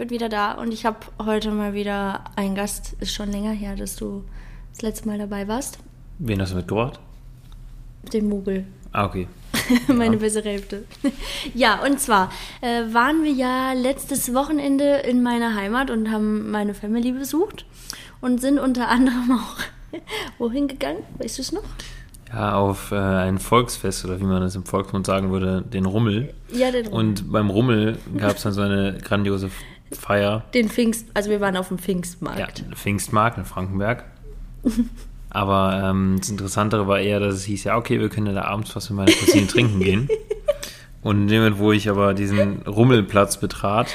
bin wieder da und ich habe heute mal wieder einen Gast. Ist schon länger her, dass du das letzte Mal dabei warst. Wen hast du mitgebracht? Den Mugel. Ah, okay. Meine bessere Hälfte. ja, und zwar äh, waren wir ja letztes Wochenende in meiner Heimat und haben meine Family besucht und sind unter anderem auch wohin gegangen? Weißt du es noch? Ja, auf äh, ein Volksfest oder wie man das im Volksmund sagen würde, den Rummel. Ja, den Rummel. Und beim Rummel gab es dann so eine grandiose Feier. Den Pfingst, also wir waren auf dem Pfingstmarkt. Ja, Pfingstmarkt in Frankenberg. Aber ähm, das Interessantere war eher, dass es hieß, ja, okay, wir können ja da abends was mit meiner Cousine trinken gehen. Und in dem Moment, wo ich aber diesen Rummelplatz betrat,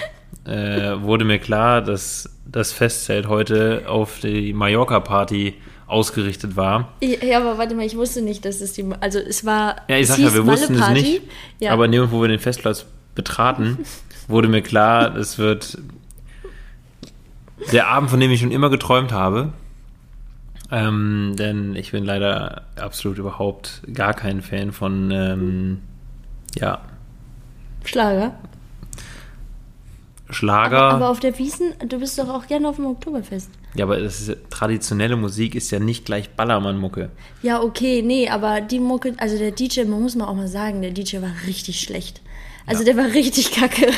äh, wurde mir klar, dass das Festzelt heute auf die Mallorca-Party ausgerichtet war. Ja, aber warte mal, ich wusste nicht, dass es die. Also es war. Ja, ich sag ja, wir wussten es nicht. Ja. Aber in dem Moment, wo wir den Festplatz betraten, wurde mir klar, es wird der Abend, von dem ich schon immer geträumt habe. Ähm, denn ich bin leider absolut überhaupt gar kein Fan von, ähm, ja, Schlager. Schlager. Aber, aber auf der Wiesen, du bist doch auch gerne auf dem Oktoberfest. ja, aber das ist, traditionelle Musik ist ja nicht gleich Ballermann-Mucke. Ja, okay, nee, aber die Mucke, also der DJ, man muss mal auch mal sagen, der DJ war richtig schlecht. Also Ja. der war richtig kacke.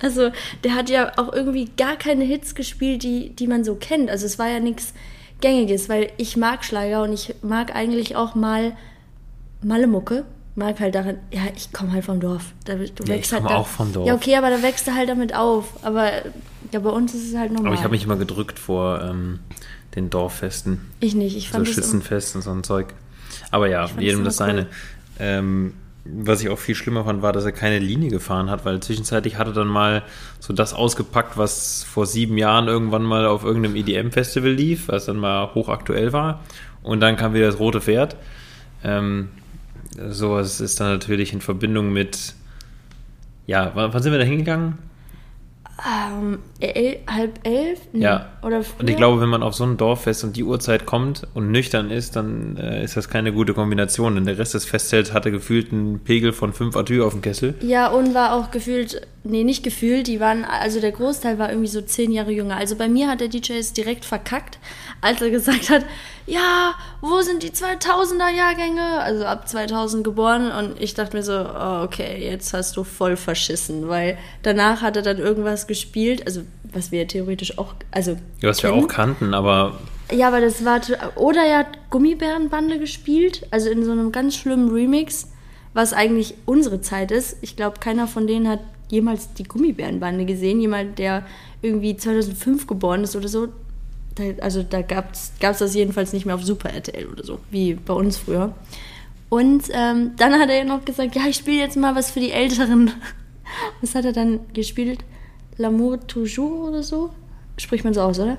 Also der hat ja auch irgendwie gar keine Hits gespielt, die, die man so kennt. Also es war ja nichts Gängiges, weil ich mag Schlager und ich mag eigentlich auch mal Malle-Mucke. Mag halt daran, ja, ich komme halt vom Dorf. Da, du Ja, ich wächst halt komme da, auch vom Dorf. Ja, okay, aber da wächst du halt damit auf. Aber ja, bei uns ist es halt normal. Aber ich habe mich immer gedrückt vor ähm, den Dorffesten. Ich nicht, ich so fand das immer- Schützenfest und so ein Zeug. Aber ja, jedem das das immer seine. Ähm, was ich auch viel schlimmer fand, war, dass er keine Linie gefahren hat, weil zwischenzeitlich hatte dann mal so das ausgepackt, was vor sieben Jahren irgendwann mal auf irgendeinem EDM-Festival lief, was dann mal hochaktuell war. Und dann kam wieder das rote Pferd. Ähm, sowas ist dann natürlich in Verbindung mit. Ja, wann sind wir da hingegangen? Ähm, el halb elf? Ja. Oder früher? Und ich glaube, wenn man auf so ein Dorffest und die Uhrzeit kommt und nüchtern ist, dann äh, ist das keine gute Kombination, denn der Rest des Festzelts hatte gefühlt einen Pegel von 5 Atü auf dem Kessel. Ja, und war auch gefühlt, nee, nicht gefühlt, die waren, also der Großteil war irgendwie so zehn Jahre jünger. Also bei mir hat der DJ es direkt verkackt, als er gesagt hat, ja, wo sind die 2000er Jahrgänge? Also ab 2000 geboren und ich dachte mir so, oh, okay, jetzt hast du voll verschissen, weil danach hat er dann irgendwas gespielt, also was wir theoretisch auch, also Ja, was wir kennen. auch kannten, aber Ja, aber das war. Oder er hat Gummibärenbande gespielt, also in so einem ganz schlimmen Remix, was eigentlich unsere Zeit ist. Ich glaube, keiner von denen hat jemals die Gummibärenbande gesehen. Jemand, der irgendwie 2005 geboren ist oder so. Also da gab es das jedenfalls nicht mehr auf Super RTL oder so, wie bei uns früher. Und ähm, dann hat er ja noch gesagt, ja, ich spiele jetzt mal was für die Älteren. Was hat er dann gespielt? L'amour toujours oder so? Spricht man so aus, oder?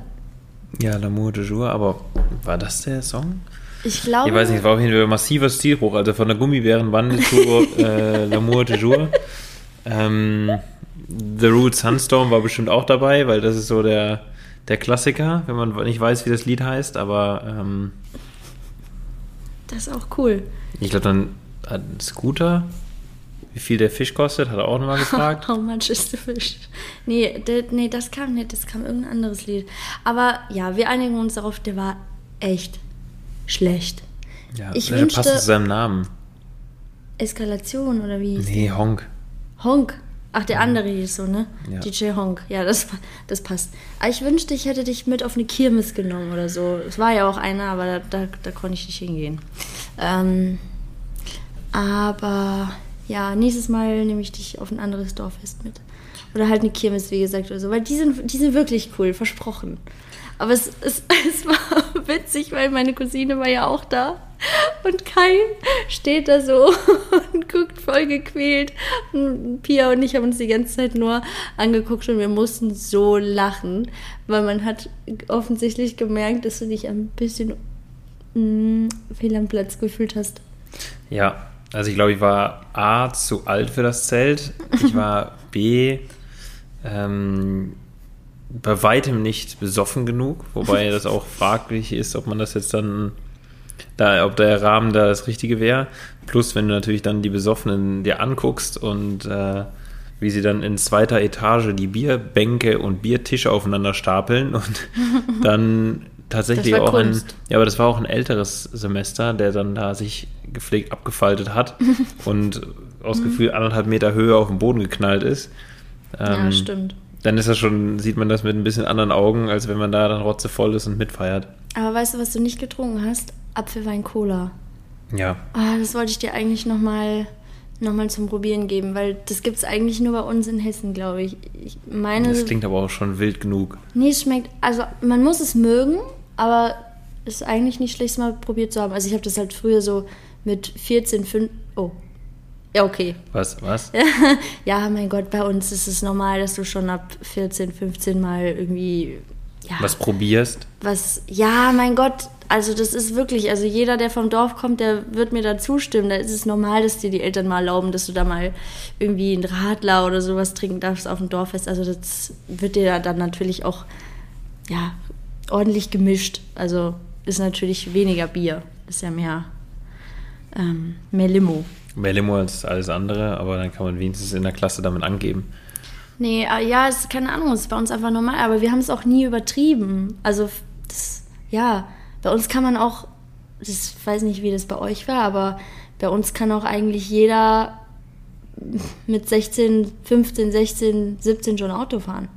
ja, L'amour de jour, aber war das der Song? Ich glaube. Ich weiß nicht, es war auf jeden Fall ein massiver Stilbruch, also von der Gummibärenbande zu äh, L'amour de jour. Ähm, The Root Sunstorm war bestimmt auch dabei, weil das ist so der, der Klassiker, wenn man nicht weiß, wie das Lied heißt, aber ähm, Das ist auch cool. Ich glaube, dann Scooter, wie viel der Fisch kostet, hat er auch nochmal gefragt. How much is the fish? Nee, nee, das kam nicht, das kam irgendein anderes Lied. Aber ja, wir einigen uns darauf, der war echt schlecht. Ja, Ich der wünschte- passt zu seinem Namen. Eskalation oder wie Nee, Honk. der? Honk. Ach, der andere hieß so, ne? Ja. DJ Honk. Ja, das, das passt. Aber ich wünschte, ich hätte dich mit auf eine Kirmes genommen oder so. Es war ja auch einer, aber da, da, da konnte ich nicht hingehen. Ähm, aber ja, nächstes Mal nehme ich dich auf ein anderes Dorffest mit. Oder halt eine Kirmes, wie gesagt, oder so. Weil die sind, die sind wirklich cool, versprochen. Aber es, es, es war witzig, weil meine Cousine war ja auch da. Und Kai steht da so und guckt voll gequält. Und Pia und ich haben uns die ganze Zeit nur angeguckt und wir mussten so lachen, weil man hat offensichtlich gemerkt, dass du dich ein bisschen mh, fehl am Platz gefühlt hast. Ja, also ich glaube, ich war A, zu alt für das Zelt. Ich war B, ähm, bei weitem nicht besoffen genug, wobei das auch fraglich ist, ob man das jetzt dann, da, ob der Rahmen da das Richtige wäre. Plus, wenn du natürlich dann die Besoffenen dir anguckst und äh, wie sie dann in zweiter Etage die Bierbänke und Biertische aufeinander stapeln und dann tatsächlich auch ein, Kunst. ja, aber das war auch ein älteres Semester, der dann da sich gepflegt abgefaltet hat und aus Gefühl anderthalb Meter Höhe auf den Boden geknallt ist. ja, Ähm, stimmt. Dann ist das schon, sieht man das mit ein bisschen anderen Augen, als wenn man da dann rotzevoll ist und mitfeiert. Aber weißt du, was du nicht getrunken hast? Apfelwein Cola. Ja. Ah, das wollte ich dir eigentlich nochmal noch mal zum Probieren geben, weil das gibt es eigentlich nur bei uns in Hessen, glaube ich. Ich meine, Das klingt aber auch schon wild genug. nee, es schmeckt, also man muss es mögen, aber es ist eigentlich nicht schlecht, mal probiert zu haben. Also ich habe das halt früher so mit 14, 5, oh, ja, okay. Was, was? Ja, mein Gott, bei uns ist es normal, dass du schon ab 14, 15 mal irgendwie, ja, Was probierst? was, ja, mein Gott, also das ist wirklich, also jeder, der vom Dorf kommt, der wird mir da zustimmen. Da ist es normal, dass dir die Eltern mal erlauben, dass du da mal irgendwie einen Radler oder sowas trinken darfst auf dem Dorffest. Also das wird dir da dann natürlich auch, ja, ordentlich gemischt. Also ist natürlich weniger Bier, ist ja mehr, ähm, mehr Limo. Mehr Limo als alles andere, aber dann kann man wenigstens in der Klasse damit angeben. Nee, äh, ja, es ist keine Ahnung, es ist bei uns einfach normal, aber wir haben es auch nie übertrieben. Also, das, ja, bei uns kann man auch, ich weiß nicht, wie das bei euch war, aber bei uns kann auch eigentlich jeder mit 16, 15, 16, 17 schon Auto fahren.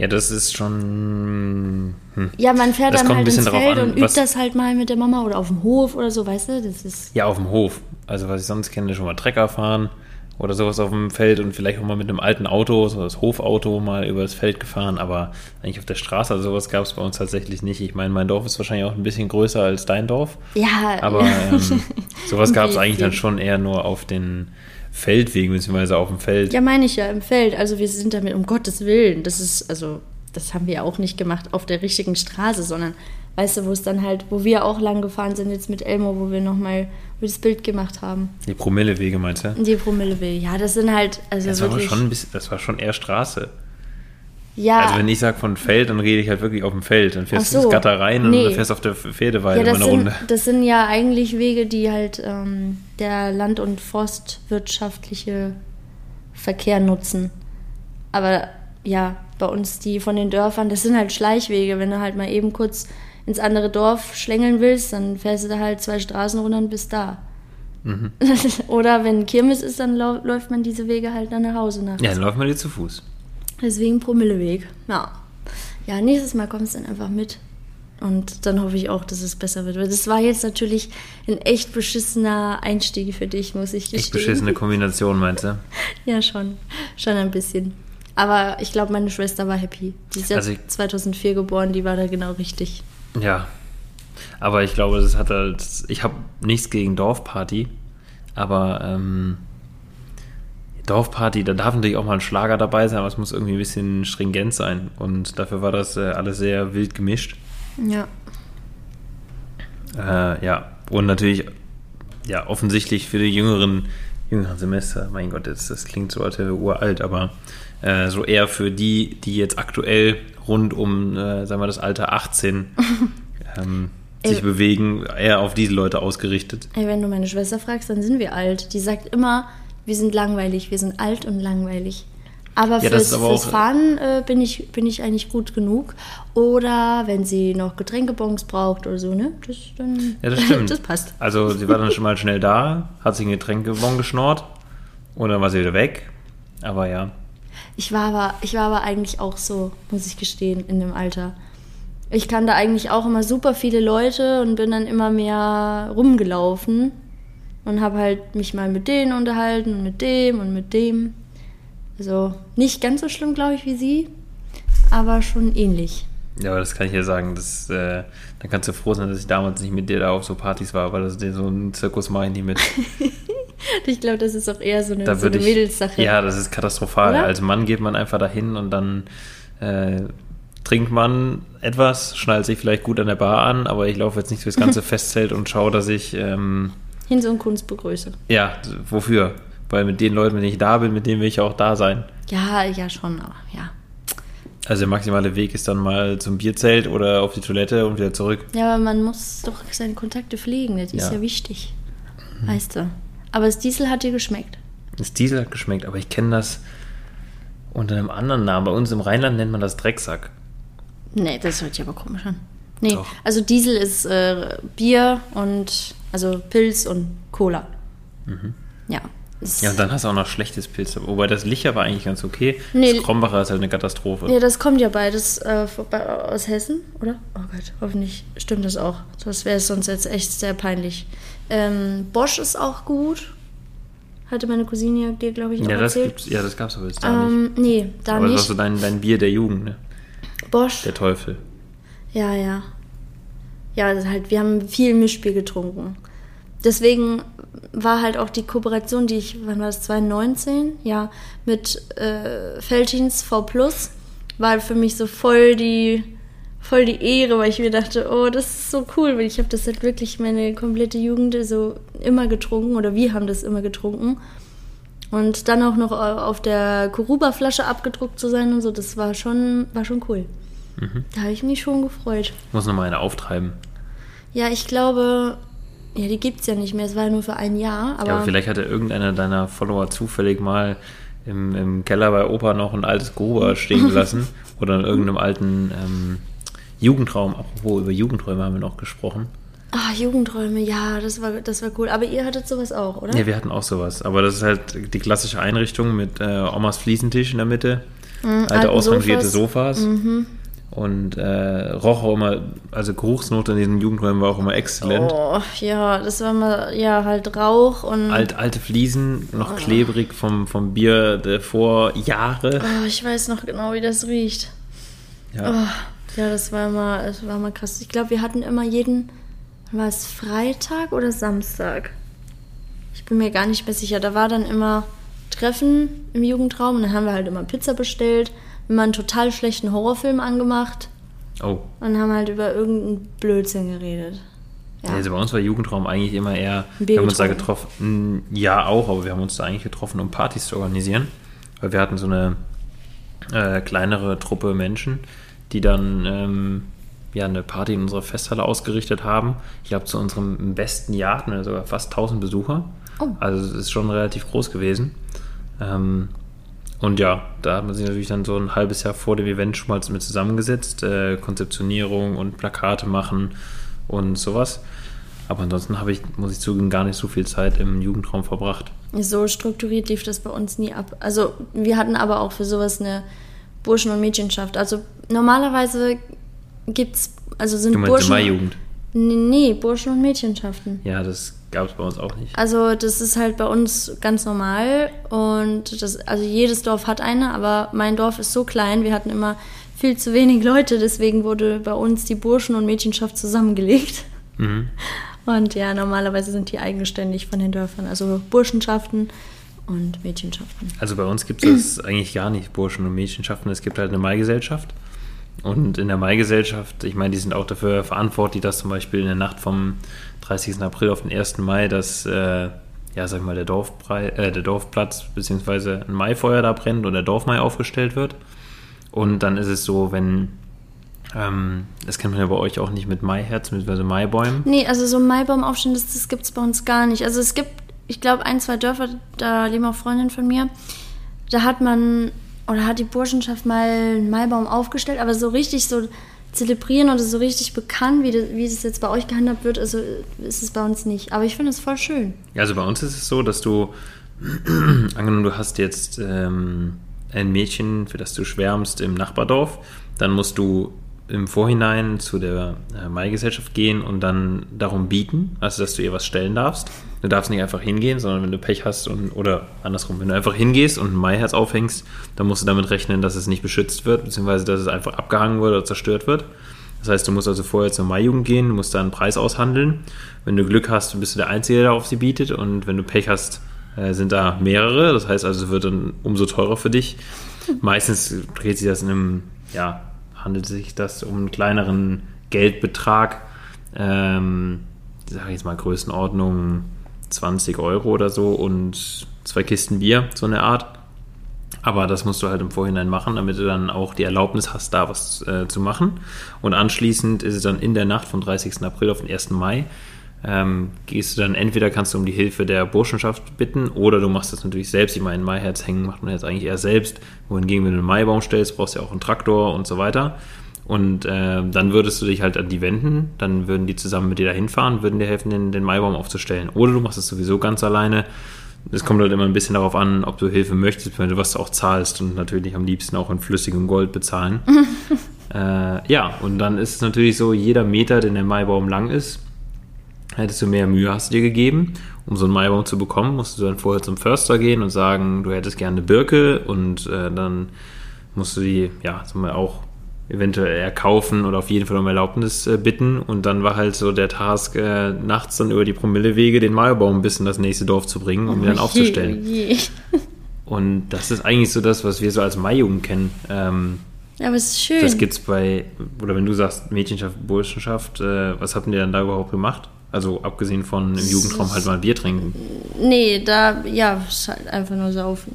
Ja, das ist schon. Hm. Ja, man fährt Das dann halt ins Feld an, und übt das halt mal mit der Mama oder auf dem Hof oder so, weißt du? Das ist, Ja, auf dem Hof. Also, was ich sonst kenne, schon mal Trecker fahren oder sowas auf dem Feld und vielleicht auch mal mit einem alten Auto, so das Hofauto, mal über das Feld gefahren, aber eigentlich auf der Straße, also sowas gab es bei uns tatsächlich nicht. Ich meine, mein Dorf ist wahrscheinlich auch ein bisschen größer als dein Dorf, ja. aber ähm, sowas gab es eigentlich dann schon eher nur auf den Feldwegen, beziehungsweise auf dem Feld. Ja, meine ich ja, im Feld. Also wir sind damit um Gottes Willen. Das ist, also, das haben wir auch nicht gemacht auf der richtigen Straße, sondern, weißt du, wo es dann halt, wo wir auch lang gefahren sind jetzt mit Elmo, wo wir nochmal das Bild gemacht haben. Die Promillewege, meinst du? Die Promillewege. Ja, das sind halt, also Das war wirklich. schon ein bisschen, das war schon eher Straße. Ja, Also wenn ich sage von Feld, dann rede ich halt wirklich auf dem Feld. Dann fährst du ins so. Gatter rein und Nee. dann fährst du auf der Pferdeweide ja eine sind, Runde. das sind ja eigentlich Wege, die halt ähm, der land- und forstwirtschaftliche Verkehr nutzen. Aber ja, bei uns die von den Dörfern, das sind halt Schleichwege. Wenn du halt mal eben kurz ins andere Dorf schlängeln willst, dann fährst du da halt zwei Straßen runter und bist da. Mhm. Oder wenn Kirmes ist, dann läuft man diese Wege halt dann nach Hause nach. Ja, dann läuft man dir zu Fuß. Deswegen Promilleweg. Ja. Ja, nächstes Mal kommst du dann einfach mit. Und dann hoffe ich auch, dass es besser wird. Weil das war jetzt natürlich ein echt beschissener Einstieg für dich, muss ich gestehen. Echt beschissene Kombination, meinst du? Ja, schon. Schon ein bisschen. Aber ich glaube, meine Schwester war happy. Die ist ja Also ich- 2004 geboren, die war da genau richtig. Ja. Aber ich glaube, das hat halt. Ich habe nichts gegen Dorfparty, aber ähm, Dorfparty, da darf natürlich auch mal ein Schlager dabei sein, aber es muss irgendwie ein bisschen stringent sein. Und dafür war das äh, alles sehr wild gemischt. Ja. Äh, ja, und natürlich, ja, offensichtlich für die jüngeren, jüngeren Semester, mein Gott, das, das klingt so, als wäre uralt, aber äh, so eher für die, die jetzt aktuell rund um, äh, sagen wir, das Alter 18 ähm, sich Ey. bewegen, eher auf diese Leute ausgerichtet. Ey, wenn du meine Schwester fragst, dann sind wir alt. Die sagt immer, wir sind langweilig, wir sind alt und langweilig. Aber Ja, das fürs, aber fürs Fahren äh, bin, ich, bin ich eigentlich gut genug. Oder wenn sie noch Getränkebons braucht oder so, ne? Das, dann, Ja, das stimmt. das passt. Also sie war dann schon mal schnell da, hat sich ein Getränkebon geschnort und dann war sie wieder weg. Aber ja, Ich war, aber, ich war aber eigentlich auch so, muss ich gestehen, in dem Alter. Ich kannte eigentlich auch immer super viele Leute und bin dann immer mehr rumgelaufen und habe halt mich mal mit denen unterhalten und mit dem und mit dem. Also nicht ganz so schlimm, glaube ich, wie sie, aber schon ähnlich. Ja, aber das kann ich ja sagen. Das, äh, dann kannst du froh sein, dass ich damals nicht mit dir da auf so Partys war, weil das so ein Zirkus mache ich nie mit. Ich glaube, das ist auch eher so eine, Da so eine ich. Mädelssache. Ja, das ist katastrophal. Oder? Als Mann geht man einfach dahin und dann äh, trinkt man etwas, schnallt sich vielleicht gut an der Bar an, aber ich laufe jetzt nicht durchs ganze Festzelt und schaue, dass ich ähm, Hinz und Kunst begrüße. ja, wofür? Weil mit den Leuten, wenn ich da bin, mit denen will ich auch da sein. Ja, ja, schon, aber ja. Also der maximale Weg ist dann mal zum Bierzelt oder auf die Toilette und wieder zurück. Ja, aber man muss doch seine Kontakte pflegen, das ist Ja. ja wichtig. Weißt du. Aber das Diesel hat dir geschmeckt. Das Diesel hat geschmeckt, aber ich kenne das unter einem anderen Namen. Bei uns im Rheinland nennt man das Drecksack. Nee, das hört sich aber komisch an. Nee, Doch. also Diesel ist äh, Bier und also Pilz und Cola. Ja. Mhm. Ja, und dann hast du auch noch schlechtes Pilz. Wobei das Licher war eigentlich ganz okay. Nee. das Krombacher ist halt eine Katastrophe. ja, das kommt ja beides äh, aus Hessen, oder? Oh Gott, hoffentlich stimmt das auch. Das wäre sonst jetzt echt sehr peinlich. Ähm, Bosch ist auch gut. Hatte meine Cousine dir, glaube ich, auch Ja, das erzählt. gibt's, ja, das gab's aber jetzt da nicht. Ähm, nee, da Aber das war nicht. so dein, dein Bier der Jugend, ne? Bosch. Der Teufel. Ja, ja. Ja, halt, wir haben viel Mischbier getrunken. Deswegen war halt auch die Kooperation, die ich, wann war das, 2019? Ja, mit äh, Feltins V Plus, war für mich so voll die, voll die Ehre, weil ich mir dachte, oh, das ist so cool, weil ich habe das halt wirklich meine komplette Jugend so immer getrunken oder wir haben das immer getrunken. Und dann auch noch auf der Kuruba-Flasche abgedruckt zu sein und so, das war schon, war schon cool. Da habe ich mich schon gefreut. Ich muss nochmal eine auftreiben. Ja, ich glaube, ja, die gibt's ja nicht mehr. Es war ja nur für ein Jahr, aber, ja, aber vielleicht hatte irgendeiner deiner Follower zufällig mal im, im Keller bei Opa noch ein altes Gruber stehen gelassen oder in irgendeinem alten ähm, Jugendraum. Apropos, über Jugendräume haben wir noch gesprochen. ah, Jugendräume, ja, das war, das war cool. Aber ihr hattet sowas auch, oder? Ja, wir hatten auch sowas. Aber das ist halt die klassische Einrichtung mit äh, Omas Fliesentisch in der Mitte, alte alten ausrangierte Sofas. Sofas. Und äh, roch auch immer, also Geruchsnote in diesen Jugendräumen war auch immer exzellent. Oh, ja, das war mal, ja, halt Rauch und. Alt, alte Fliesen, noch klebrig vom, vom Bier der Vorjahre. Oh, ich weiß noch genau, wie das riecht. Ja. Oh, ja, das war mal, das war mal krass. Ich glaube, wir hatten immer jeden, war es Freitag oder Samstag? Ich bin mir gar nicht mehr sicher. Da war dann immer Treffen im Jugendraum und dann haben wir halt immer Pizza bestellt, immer einen total schlechten Horrorfilm angemacht Oh. und haben halt über irgendeinen Blödsinn geredet. Ja. Also bei uns war Jugendraum eigentlich immer eher, wir haben uns da getroffen, ja auch, aber wir haben uns da eigentlich getroffen, um Partys zu organisieren. Weil wir hatten so eine äh, kleinere Truppe Menschen, die dann ähm, ja eine Party in unserer Festhalle ausgerichtet haben. Ich glaube, zu unserem besten Jahr hatten wir sogar fast 1000 Besucher. Oh. Also es ist schon relativ groß gewesen. Ähm, und ja, da hat man sich natürlich dann so ein halbes Jahr vor dem Event schon mal mit zusammengesetzt, äh, Konzeptionierung und Plakate machen und sowas. Aber ansonsten habe ich, muss ich zugeben, gar nicht so viel Zeit im Jugendraum verbracht. So strukturiert lief das bei uns nie ab. Also wir hatten aber auch für sowas eine Burschen- und Mädchenschaft. Also normalerweise gibt's, also sind Du meinst Burschen... in Jugend? Nee, nee, Burschen- und Mädchenschaften. Ja, das gab es bei uns auch nicht. Also das ist halt bei uns ganz normal und das, also jedes Dorf hat eine, aber mein Dorf ist so klein, wir hatten immer viel zu wenig Leute, deswegen wurde bei uns die Burschen- und Mädchenschaft zusammengelegt. Mhm. Und ja, normalerweise sind die eigenständig von den Dörfern, also Burschenschaften und Mädchenschaften. Also bei uns gibt es das eigentlich gar nicht, Burschen- und Mädchenschaften. Es gibt halt eine Maigesellschaft. Und in der Maigesellschaft, ich meine, die sind auch dafür verantwortlich, dass zum Beispiel in der Nacht vom 30. April auf den 1. Mai, dass, äh, ja, sag mal, der, Dorfbrei, äh, der Dorfplatz bzw. ein Maifeuer da brennt und der Dorfmai aufgestellt wird. Und dann ist es so, wenn, ähm, das kennt man ja bei euch auch nicht mit Maiherzen bzw. Maibäumen. Nee, also so Maibaum aufstellen, das, das gibt es bei uns gar nicht. Also es gibt, ich glaube, ein, zwei Dörfer, da leben auch Freundinnen von mir, da hat man, oder hat die Burschenschaft mal einen Maibaum aufgestellt, aber so richtig so zelebrieren oder so richtig bekannt, wie das, wie das jetzt bei euch gehandhabt wird, also ist es bei uns nicht. Aber ich finde es voll schön. Also bei uns ist es so, dass du, angenommen, du hast jetzt ähm, ein Mädchen, für das du schwärmst im Nachbardorf, dann musst du im Vorhinein zu der äh, Maigesellschaft gehen und dann darum bieten, also dass du ihr was stellen darfst. Du darfst nicht einfach hingehen, sondern wenn du Pech hast und, oder andersrum, wenn du einfach hingehst und ein Maiherz aufhängst, dann musst du damit rechnen, dass es nicht beschützt wird, beziehungsweise dass es einfach abgehangen wird oder zerstört wird. Das heißt, du musst also vorher zur Maijugend gehen, musst da einen Preis aushandeln. Wenn du Glück hast, bist du der Einzige, der auf sie bietet. Und wenn du Pech hast, äh, sind da mehrere. Das heißt also, es wird dann umso teurer für dich. Meistens dreht sich das in einem, ja, handelt sich das um einen kleineren Geldbetrag. Ähm, sag ich jetzt mal Größenordnung 20 Euro oder so und zwei Kisten Bier, so eine Art. Aber das musst du halt im Vorhinein machen, damit du dann auch die Erlaubnis hast, da was äh, zu machen. Und anschließend ist es dann in der Nacht vom 30. April auf den 1. Mai, ähm, gehst du dann entweder kannst du um die Hilfe der Burschenschaft bitten oder du machst das natürlich selbst. Ich meine, ein Maiherz hängen macht man jetzt eigentlich eher selbst. Wohingegen, wenn du einen Maibaum stellst, brauchst du ja auch einen Traktor und so weiter. Und äh, dann würdest du dich halt an die wenden, dann würden die zusammen mit dir da hinfahren, würden dir helfen, den, den Maibaum aufzustellen. Oder du machst es sowieso ganz alleine. Es kommt halt immer ein bisschen darauf an, ob du Hilfe möchtest, was du auch zahlst und natürlich am liebsten auch in flüssigem Gold bezahlen. äh, ja, und dann ist es natürlich so, jeder Meter, den der Maibaum lang ist, hättest du mehr Mühe hast du dir gegeben. Um so einen Maibaum zu bekommen, musst du dann vorher zum Förster gehen und sagen, du hättest gerne eine Birke und äh, dann musst du die, ja, sagen wir auch eventuell erkaufen oder auf jeden Fall um Erlaubnis äh, bitten. Und dann war halt so der Task, äh, nachts dann über die Promillewege den Maibaum bis in das nächste Dorf zu bringen, um ihn dann aufzustellen. Je. Und das ist eigentlich so das, was wir so als Maijugend kennen. Ähm, ja, aber es ist schön. Das gibt's bei, oder wenn du sagst Mädchenschaft, Burschenschaft, äh, was habt ihr dann da überhaupt gemacht? Also abgesehen von im Jugendraum halt mal Bier trinken. Nee, da, ja, ist halt einfach nur saufen.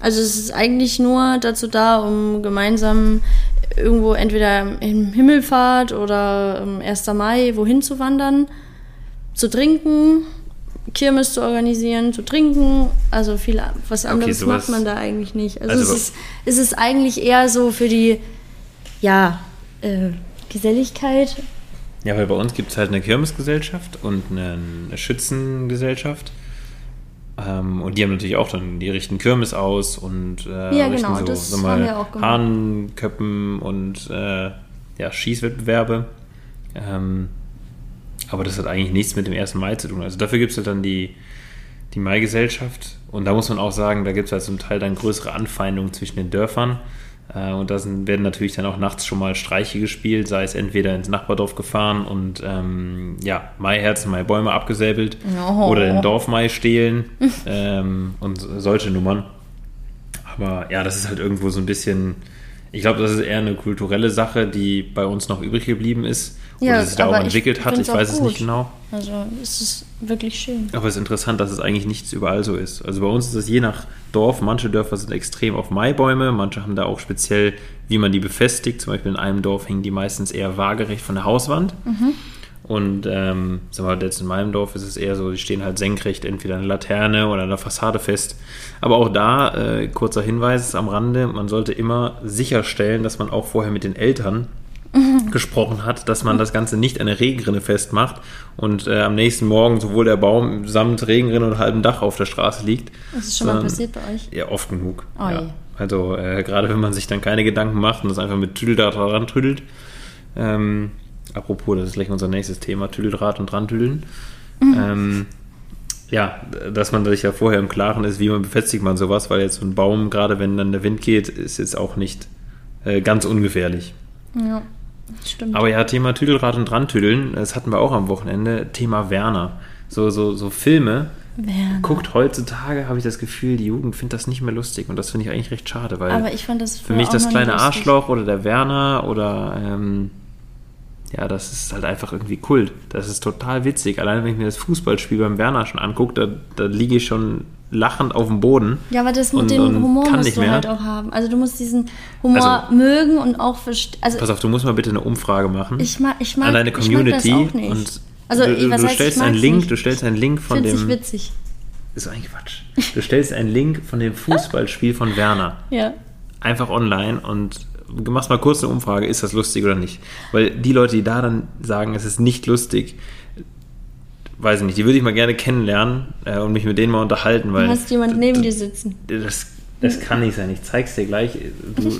Also es ist eigentlich nur dazu da, um gemeinsam irgendwo entweder im Himmelfahrt oder 1. Mai wohin zu wandern, zu trinken, Kirmes zu organisieren, zu trinken. Also viel was anderes okay, macht man da eigentlich nicht. Also, also es, ist, es ist eigentlich eher so für die ja, äh, Geselligkeit. Ja, weil bei uns gibt es halt eine Kirmesgesellschaft und eine, Schützengesellschaft. Ähm, und die haben natürlich auch dann, die richten Kirmes aus und äh, ja, genau, so, das so mal haben wir auch gemacht. Hahnköppen und äh, ja, Schießwettbewerbe. Ähm, aber das hat eigentlich nichts mit dem 1. Mai zu tun. Also dafür gibt es halt dann die, die Mai-Gesellschaft. Und da muss man auch sagen, da gibt es halt zum Teil dann größere Anfeindungen zwischen den Dörfern. Äh, und da werden natürlich dann auch nachts schon mal Streiche gespielt, sei es entweder ins Nachbardorf gefahren und ähm, ja, Maiherzen, Maibäume abgesäbelt oh. oder den Dorfmai stehlen ähm, und solche Nummern. Aber ja, das ist halt irgendwo so ein bisschen, ich glaube, das ist eher eine kulturelle Sache, die bei uns noch übrig geblieben ist ja, oder sich da auch entwickelt hat. Ich weiß es nicht genau. Also es ist wirklich schön. Aber es ist interessant, dass es eigentlich nichts überall so ist. Also bei uns ist es je nach Dorf, manche Dörfer sind extrem auf Maibäume, manche haben da auch speziell, wie man die befestigt. Zum Beispiel in einem Dorf hängen die meistens eher waagerecht von der Hauswand. Mhm. Und ähm, sagen wir mal, jetzt in meinem Dorf ist es eher so, die stehen halt senkrecht, entweder an der Laterne oder an der Fassade fest. Aber auch da, äh, kurzer Hinweis am Rande, man sollte immer sicherstellen, dass man auch vorher mit den Eltern gesprochen hat, dass man das Ganze nicht an der Regenrinne festmacht und äh, am nächsten Morgen sowohl der Baum samt Regenrinne und halbem Dach auf der Straße liegt. Das ist schon sondern, mal passiert bei euch? Ja, oft genug. Oh ja. Also äh, gerade wenn man sich dann keine Gedanken macht und das einfach mit Tüdeldraht dran tüdelt. Ähm, apropos, das ist gleich unser nächstes Thema, Tüdeldraht und dran tüdeln. Mhm. Ähm, ja, dass man sich ja vorher im Klaren ist, wie man befestigt man sowas, weil jetzt so ein Baum, gerade wenn dann der Wind geht, ist jetzt auch nicht äh, ganz ungefährlich. Ja. Stimmt. Aber ja, Thema Tüdelrad und Drantüdeln, das hatten wir auch am Wochenende. Thema Werner. So, so, so Filme. Werner. Guckt heutzutage, habe ich das Gefühl, die Jugend findet das nicht mehr lustig. Und das finde ich eigentlich recht schade, weil Aber ich fand das für mich das kleine Arschloch oder der Werner oder ähm, ja, das ist halt einfach irgendwie Kult. Das ist total witzig. Allein wenn ich mir das Fußballspiel beim Werner schon angucke, da, da liege ich schon lachend auf dem Boden. Ja, aber das mit und, dem Humor musst du mehr. halt auch haben. Also du musst diesen Humor also, mögen und auch verstehen. Also, pass auf, du musst mal bitte eine Umfrage machen. Ich mag, ich mag, an deine Community und also, du, du, du stellst einen Link, nicht. du stellst einen Link von dem. Ich witzig. Ist ein Quatsch. Du stellst einen Link von dem Fußballspiel von Werner. Ja. Einfach online und machst mal kurz eine Umfrage, ist das lustig oder nicht? Weil die Leute, die da dann sagen, es ist nicht lustig, weiß ich nicht, die würde ich mal gerne kennenlernen äh, und mich mit denen mal unterhalten, weil. Du hast jemand neben dir sitzen. Das, das kann nicht sein. Ich zeig's dir gleich. Du,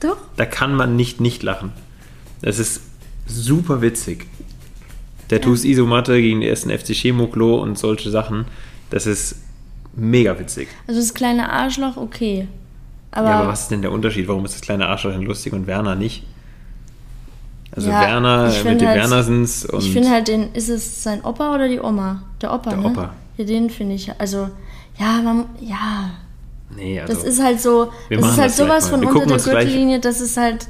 Doch. Da kann man nicht nicht lachen. Das ist super witzig. Der ja. TuS Isomatte gegen den ersten FC Chemoklo und solche Sachen. Das ist mega witzig. Also das kleine Arschloch, okay. Aber ja, aber was ist denn der Unterschied? Warum ist das kleine Arschloch denn lustig und Werner nicht? Also ja, Werner mit den halt, Wernersens und. Ich finde halt den, ist es sein Opa oder die Oma? Der Opa, der ne? Opa. Ja, den finde ich, also, ja, man, ja. Nee, also. Das ist halt so, das ist halt sowas von unter der Gürtellinie, das ist halt,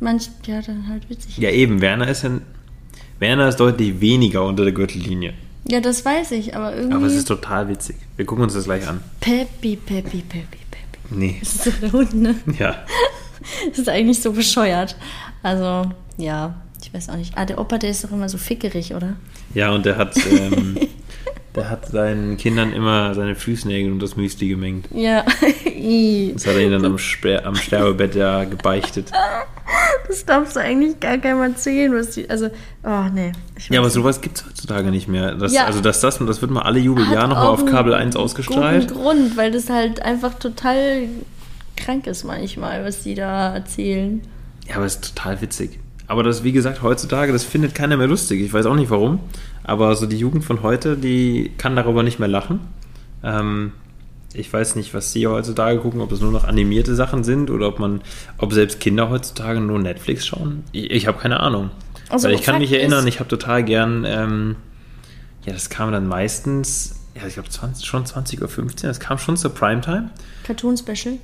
manch, ja, dann halt witzig. Ja, eben, Werner ist ein, Werner ist deutlich weniger unter der Gürtellinie. Ja, das weiß ich, aber irgendwie. Aber es ist total witzig. Wir gucken uns das gleich an. Peppi, Peppi, Peppi, Peppi. Nee. Das ist so der Hund, ne? Ja. das ist eigentlich so bescheuert. Also, ja, ich weiß auch nicht. Ah, der Opa, der ist doch immer so fickerig, oder? Ja, und der hat, ähm, der hat seinen Kindern immer seine Fußnägel und das Müsli gemengt. Ja. Das hat er ihnen dann am, Sper am Sterbebett ja gebeichtet. das darfst du eigentlich gar keinem erzählen. Was die, also, oh nee. Ja, aber sowas gibt es heutzutage nicht mehr. Das, Ja. Also das, das, das wird mal alle. Jubeljahr nochmal auf Kabel einen 1 ausgestrahlt. Guten Grund, weil das halt einfach total krank ist manchmal, was die da erzählen. Ja, aber es ist total witzig. Aber das, wie gesagt, heutzutage, das findet keiner mehr lustig. Ich weiß auch nicht warum. Aber so die Jugend von heute, die kann darüber nicht mehr lachen. Ähm, ich weiß nicht, was sie heutzutage gucken, ob es nur noch animierte Sachen sind oder ob man, ob selbst Kinder heutzutage nur Netflix schauen. Ich, ich habe keine Ahnung. Also, Weil ich kann mich erinnern, ich habe total gern, ähm, ja, das kam dann meistens, ja, ich glaube 20, schon 20.15 Uhr, das kam schon zur Primetime. Cartoon Special.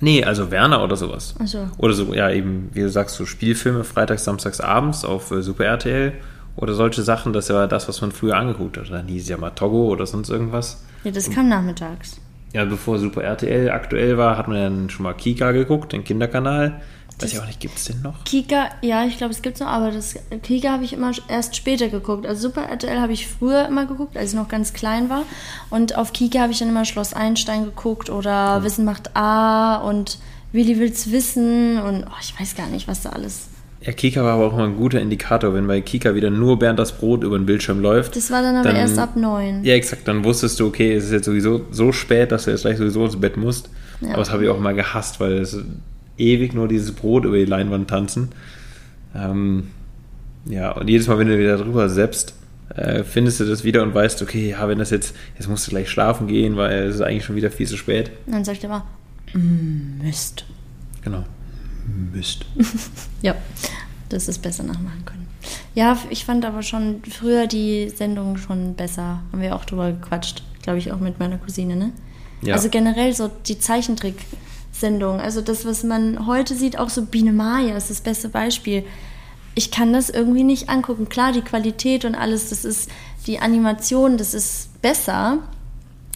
Nee, also Werner oder sowas. Ach so. Oder so, ja, eben, wie du sagst, so Spielfilme freitags, samstags abends auf äh, Super RTL oder solche Sachen. Das war das, was man früher angeguckt hat. Dann hieß ja mal Togo oder sonst irgendwas. Ja, das kam nachmittags. Ja, bevor Super RTL aktuell war, hat man dann schon mal Kika geguckt, den Kinderkanal. Weiß ich auch nicht, gibt es den noch? Kika, ja, ich glaube, es gibt's noch, aber das Kika habe ich immer erst später geguckt. Also Super RTL habe ich früher immer geguckt, als ich noch ganz klein war. Und auf Kika habe ich dann immer Schloss Einstein geguckt oder Wissen macht A und Willi will's wissen und oh, ich weiß gar nicht, was da alles. Ja, Kika war aber auch immer ein guter Indikator, wenn bei Kika wieder nur Bernd das Brot über den Bildschirm läuft. Das war dann aber Dann- erst ab neun. Ja, exakt. Dann wusstest du, okay, es ist jetzt sowieso so spät, dass du jetzt gleich sowieso ins Bett musst. Ja. Aber das habe ich auch mal gehasst, weil es ewig nur dieses Brot über die Leinwand tanzen. Ähm, ja, und jedes Mal, wenn du wieder drüber selbst, äh, findest du das wieder und weißt, okay, ja, wenn das jetzt, jetzt musst du gleich schlafen gehen, weil es ist eigentlich schon wieder viel zu spät. Und dann sagt er immer, mm, Mist. Genau. Mist. Ja, das ist besser nachmachen können. Ja, ich fand aber schon früher die Sendung schon besser. Haben wir auch drüber gequatscht, glaube ich, auch mit meiner Cousine, ne? Ja. Also generell so die Zeichentrick-Sendung. Also das, was man heute sieht, auch so Biene Maya ist das beste Beispiel. Ich kann das irgendwie nicht angucken. Klar, die Qualität und alles, das ist die Animation, das ist besser.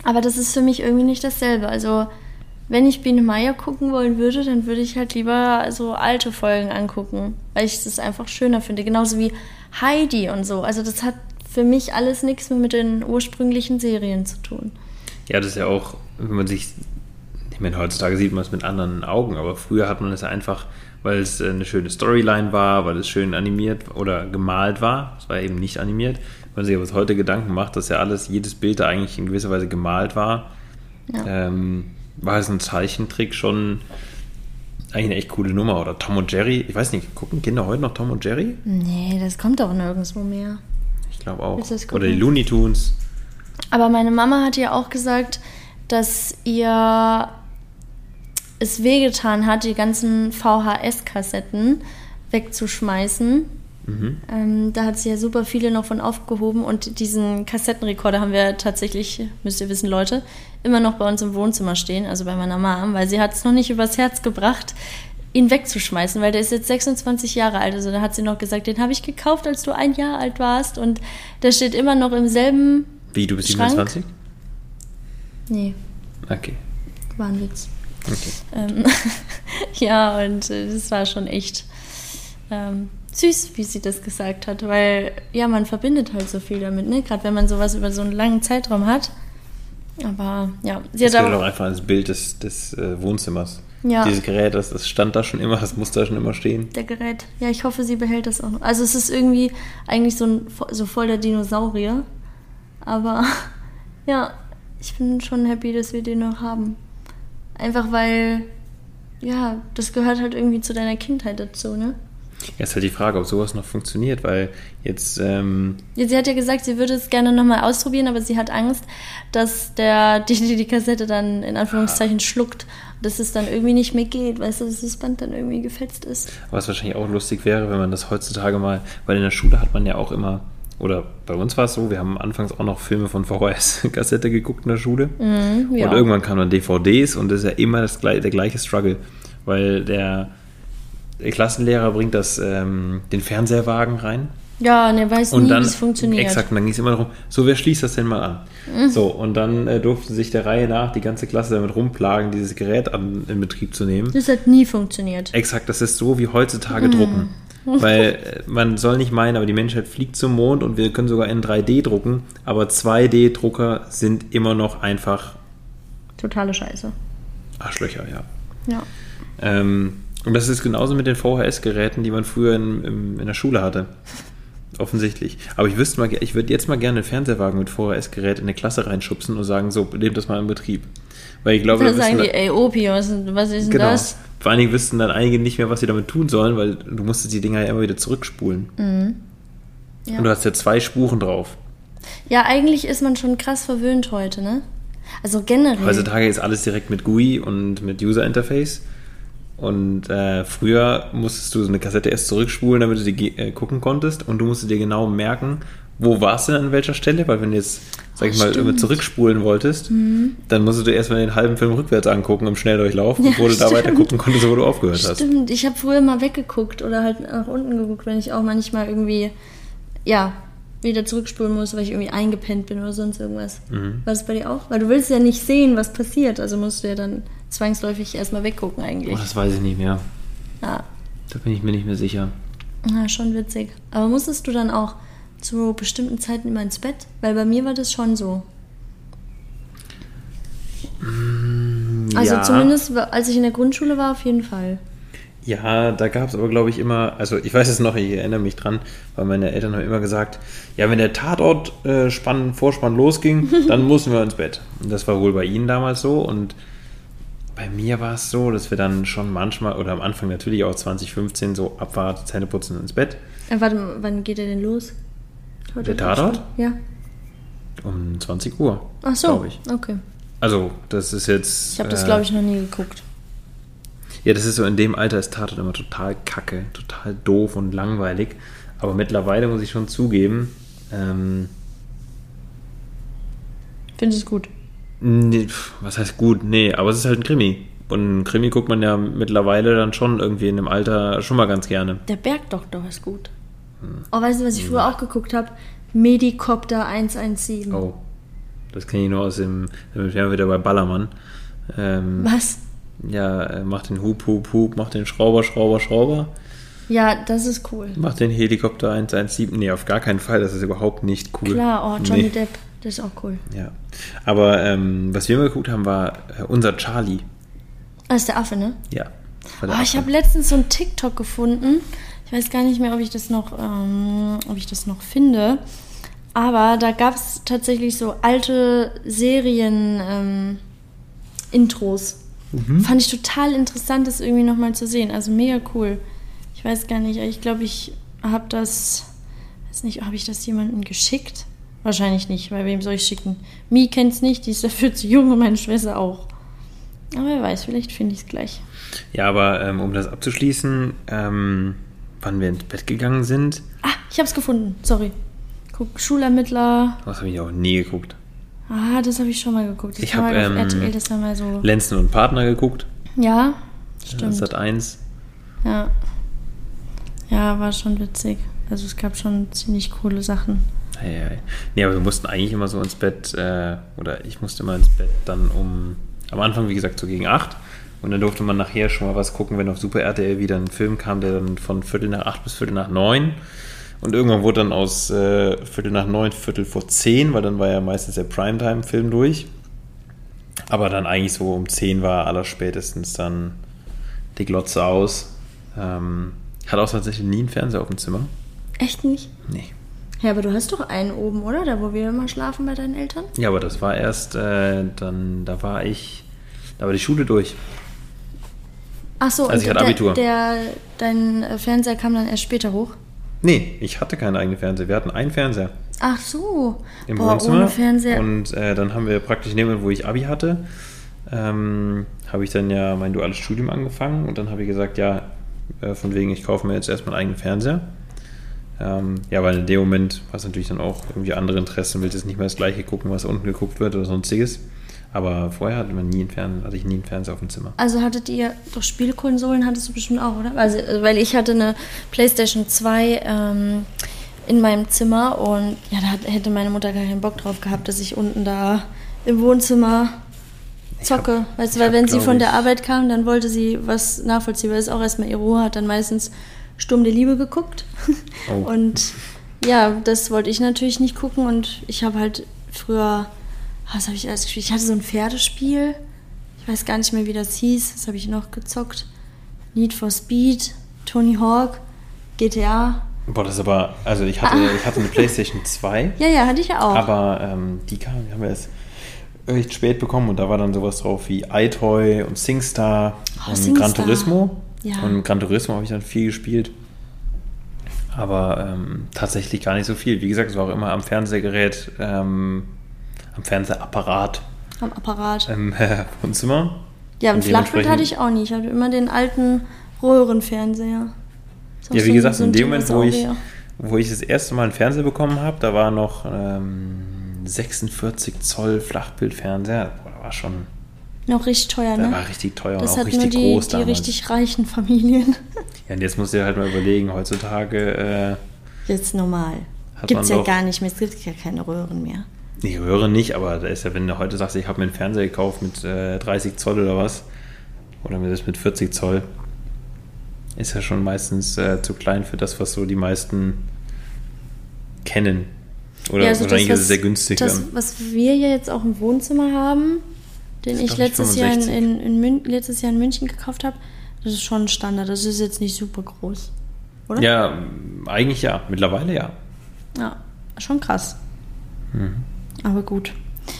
Aber das ist für mich irgendwie nicht dasselbe. Also, wenn ich Biene Maya gucken wollen würde, dann würde ich halt lieber so alte Folgen angucken, weil ich das einfach schöner finde. Genauso wie Heidi und so. Also, das hat für mich alles nichts mehr mit den ursprünglichen Serien zu tun. Ja, das ist ja auch, wenn man sich, ich meine, heutzutage sieht man es mit anderen Augen, aber früher hat man es ja einfach, weil es äh, eine schöne Storyline war, weil es schön animiert oder gemalt war, es war eben nicht animiert. Wenn man sich aber heute Gedanken macht, dass ja alles, jedes Bild da eigentlich in gewisser Weise gemalt war, Ja. ähm, war es ein Zeichentrick schon eigentlich eine echt coole Nummer. Oder Tom und Jerry, ich weiß nicht, gucken Kinder heute noch Tom und Jerry? Nee, das kommt doch nirgendwo mehr. Ich glaube auch. Du das gucken? Oder die Looney Tunes. Aber meine Mama hat ja auch gesagt, dass ihr es wehgetan hat, die ganzen VHS-Kassetten wegzuschmeißen. Mhm. Ähm, da hat sie ja super viele noch von aufgehoben und diesen Kassettenrekorder haben wir tatsächlich, müsst ihr wissen, Leute, immer noch bei uns im Wohnzimmer stehen, also bei meiner Mom, weil sie hat es noch nicht übers Herz gebracht, ihn wegzuschmeißen, weil der ist jetzt 26 Jahre alt. Also da hat sie noch gesagt, den habe ich gekauft, als du ein Jahr alt warst und der steht immer noch im selben. Wie, du bist Schrank? 27? Nee, Okay. war ein Witz. Ähm, ja, und äh, das war schon echt ähm, süß, wie sie das gesagt hat, weil ja, man verbindet halt so viel damit, ne? Gerade wenn man sowas über so einen langen Zeitraum hat. Aber ja, sie Das hat auch. einfach ins Bild des, des äh, Wohnzimmers. Ja. Dieses Gerät, das, das stand da schon immer, das muss da schon immer stehen. Der Gerät. Ja, ich hoffe, sie behält das auch noch. Also es ist irgendwie eigentlich so, ein, so voll der Dinosaurier. Aber ja, ich bin schon happy, dass wir den noch haben. Einfach weil, ja, das gehört halt irgendwie zu deiner Kindheit dazu, ne? Jetzt ist halt die Frage, ob sowas noch funktioniert, weil jetzt, ähm, Ja, sie hat ja gesagt, sie würde es gerne nochmal ausprobieren, aber sie hat Angst, dass der die, die, die Kassette dann in Anführungszeichen schluckt, dass es dann irgendwie nicht mehr geht, weißt du, dass das Band dann irgendwie gefetzt ist. was wahrscheinlich auch lustig wäre, wenn man das heutzutage mal, weil in der Schule hat man ja auch immer, oder bei uns war es so, wir haben anfangs auch noch Filme von VHS-Kassette geguckt in der Schule. Mhm, ja. Und irgendwann kamen dann DVDs und das ist ja immer das, der gleiche Struggle, weil der, der Klassenlehrer bringt das, ähm, den Fernseherwagen rein Ja, und er weiß Und nie, wie es funktioniert. Mhm. Exakt, und dann ging es immer darum, so, wer schließt das denn mal an? So, und dann äh, durfte sich der Reihe nach die ganze Klasse damit rumplagen, dieses Gerät an, in Betrieb zu nehmen. Das hat nie funktioniert. Exakt, das ist so wie heutzutage drucken. Weil man soll nicht meinen, aber die Menschheit fliegt zum Mond und wir können sogar in 3D drucken, aber 2D-Drucker sind immer noch einfach Totale Scheiße. Arschlöcher, ja. Ja. Ähm, und das ist genauso mit den VHS-Geräten, die man früher in, im, in der Schule hatte. Offensichtlich. Aber ich wüsste mal, ich würde jetzt mal gerne einen Fernseherwagen mit VHS-Gerät in eine Klasse reinschubsen und sagen, so, nehmt das mal in Betrieb. Weil ich glaube, Da wir sagen die, ey, Opi, was, ist denn genau. das? Vor allen Dingen wüssten dann einige nicht mehr, was sie damit tun sollen, weil du musstest die Dinger ja immer wieder zurückspulen. Mhm. Ja. Und du hast ja zwei Spuren drauf. Ja, eigentlich ist man schon krass verwöhnt heute, ne? Also generell. Heutzutage ist alles direkt mit GUI und mit User Interface. Und äh, früher musstest du so eine Kassette erst zurückspulen, damit du die ge- äh, gucken konntest. Und du musstest dir genau merken, wo warst du denn an welcher Stelle? Weil wenn du jetzt, sag ich mal, Stimmt. Mhm. immer zurückspulen wolltest, dann musstest du erstmal den halben Film rückwärts angucken im Schnelldurchlauf, Ja, bevor du da stimmt. weiter gucken konntest, wo du aufgehört hast. Stimmt, ich habe früher mal weggeguckt oder halt nach unten geguckt, wenn ich auch manchmal irgendwie, ja, wieder zurückspulen muss, weil ich irgendwie eingepennt bin oder sonst irgendwas. Mhm. War das bei dir auch? Weil du willst ja nicht sehen, was passiert, also musst du ja dann zwangsläufig erstmal weggucken eigentlich. Oh, das weiß ich nicht mehr. Ja. Da bin ich mir nicht mehr sicher. ja, schon witzig. Aber musstest du dann auch zu bestimmten Zeiten immer ins Bett? Weil bei mir war das schon so. Also ja. zumindest, als ich in der Grundschule war, auf jeden Fall. Ja, da gab es aber, glaube ich, immer, also ich weiß es noch, ich erinnere mich dran, weil meine Eltern haben immer gesagt, ja, wenn der Tatort äh, Spann, Vorspann losging, dann mussten wir ins Bett. Und das war wohl bei ihnen damals so und bei mir war es so, dass wir dann schon manchmal, oder am Anfang natürlich auch 2015, so Abfahrt, Zähneputzen ins Bett. Äh, warte, wann geht er denn los? Heute Der Tatort? Ja. Um 20 Uhr, Ach so, glaube ich. okay. Also, das ist jetzt... Ich habe das, äh, glaube ich, noch nie geguckt. Ja, das ist so, in dem Alter ist Tatort immer total kacke, total doof und langweilig. Aber mittlerweile muss ich schon zugeben, ähm, Findest du es gut? nee, was heißt gut? Nee, aber es ist halt ein Krimi. Und ein Krimi guckt man ja mittlerweile dann schon irgendwie in dem Alter schon mal ganz gerne. Der Bergdoktor ist gut. Oh, weißt du, was ich früher auch geguckt habe? Medicopter 117. Oh, das kenne ich nur aus dem, damit wären wir wieder bei Ballermann. Ähm, Was? ja, äh, macht den Hup, Hup, Hup, macht den Schrauber, Schrauber, Schrauber, Ja, das ist cool. macht den Helikopter 117. Nee, auf gar keinen Fall, das ist überhaupt nicht cool. Klar, oh, Johnny Nee. Depp, das ist auch cool. Ja. Aber ähm, was wir mal geguckt haben, war äh, unser Charlie. Das ist der Affe, ne? Ja. Oh, ich habe letztens so ein TikTok gefunden. Ich weiß gar nicht mehr, ob ich das noch, ähm, ob ich das noch finde. Aber da gab es tatsächlich so alte Serien ähm, Intros. Fand ich total interessant, das irgendwie nochmal zu sehen. Also mega cool. Ich weiß gar nicht, ich glaube, ich habe das, weiß nicht, habe ich das jemandem geschickt? Wahrscheinlich nicht, weil wem soll ich schicken? Mi kennt's nicht, die ist dafür zu jung und meine Schwester auch. Aber wer weiß, vielleicht finde ich es gleich. Ja, aber ähm, um das abzuschließen, ähm, wann wir ins Bett gegangen sind, Ah, ich hab's gefunden. Sorry. Guck, Schulermittler. das habe ich auch nie geguckt. Ah, das habe ich schon mal geguckt. Das Ich war hab, mal auf ähm, RTL, das war mal so. Lenzen und Partner geguckt. Ja, Das stimmt. hat eins. Ja. Ja, war schon witzig. Also es gab schon ziemlich coole Sachen. Hey, hey. Nee, aber wir mussten eigentlich immer so ins Bett, äh, oder ich musste immer ins Bett dann um, am Anfang, wie gesagt, so gegen acht. Und dann durfte man nachher schon mal was gucken, wenn auf Super RTL wieder ein Film kam, der dann von Viertel nach acht bis Viertel nach neun. Und irgendwann wurde dann aus äh, Viertel nach neun Viertel vor zehn, weil dann war ja meistens der Primetime-Film durch. Aber dann eigentlich so um zehn war allerspätestens dann die Glotze aus. Ähm, hat auch tatsächlich nie einen Fernseher auf dem Zimmer. Echt nicht? Nee. Ja, aber du hast doch einen oben, oder? Da, wo wir immer schlafen bei deinen Eltern? Ja, aber das war erst, äh, dann, da war ich, da war die Schule durch. Ach so, Also ich hatte Abitur. Der, dein äh, Fernseher kam dann erst später hoch? Nee, ich hatte keinen eigenen Fernseher. Wir hatten einen Fernseher Ach so. im Boah, Wohnzimmer. ohne Fernseher. Und äh, dann haben wir praktisch in dem Moment, wo ich Abi hatte, ähm, habe ich dann ja mein duales Studium angefangen und dann habe ich gesagt, ja, äh, von wegen, ich kaufe mir jetzt erstmal einen eigenen Fernseher. Ähm, ja, weil in dem Moment war es natürlich dann auch irgendwie andere Interessen, will jetzt nicht mehr das gleiche gucken, was unten geguckt wird oder sonstiges. Aber vorher hatte, man nie einen Fern hatte ich nie einen Fernseher auf dem Zimmer. Also hattet ihr doch Spielkonsolen, hattest du bestimmt auch, oder? Also, äh, weil ich hatte eine PlayStation 2 ähm, in meinem Zimmer und ja, da hätte meine Mutter gar keinen Bock drauf gehabt, dass ich unten da im Wohnzimmer zocke. weißt du, weil hab, wenn sie von der Arbeit kam, dann wollte sie was Nachvollziehbares auch erstmal ihre Ruhe, hat dann meistens Sturm der Liebe geguckt. Oh. Und ja, das wollte ich natürlich nicht gucken. Und ich habe halt früher, was habe ich alles gespielt? Ich hatte so ein Pferdespiel. Ich weiß gar nicht mehr, wie das hieß. Das habe ich noch gezockt. Need for Speed, Tony Hawk, GTA. Boah, das ist aber, also ich hatte, ich hatte eine Playstation 2, Ja, ja, hatte ich ja auch. aber ähm, die kam, die haben wir erst recht spät bekommen und da war dann sowas drauf wie iToy und SingStar Oh, und SingStar. Gran Turismo. Ja. Und Gran Turismo habe ich dann viel gespielt. Aber ähm, tatsächlich gar nicht so viel. Wie gesagt, es war auch immer am Fernsehgerät, ähm, am Fernsehapparat Am Apparat. im äh, Wohnzimmer. Ja, ein Und Flachbild hatte ich auch nie. Ich hatte immer den alten Röhrenfernseher. Ja, so wie ein- gesagt, so in dem Moment, wo ich, wo ich das erste Mal einen Fernseher bekommen habe, da war noch ähm, 46 Zoll Flachbildfernseher. Boah, da war schon, Noch richtig teuer, ne? war richtig teuer das und auch richtig die, groß die damals. richtig reichen Familien. ja, und jetzt musst du dir halt mal überlegen, heutzutage, äh, Jetzt normal. Gibt es ja gar nicht mehr. Es gibt ja keine Röhren mehr. Ich höre nicht, aber da ist ja, wenn du heute sagst, ich habe mir einen Fernseher gekauft mit äh, 30 Zoll oder was, oder mit das mit 40 Zoll, ist ja schon meistens äh, zu klein für das, was so die meisten kennen. Oder ja, also wahrscheinlich das, ist es sehr günstig. Das, was wir ja jetzt auch im Wohnzimmer haben, den ich letztes Jahr, in, 65. in, in Mün letztes Jahr in München gekauft habe, das ist schon ein Standard. Das ist jetzt nicht super groß. Oder? Ja, eigentlich ja. Mittlerweile ja. Ja, schon krass. Mhm. Aber gut.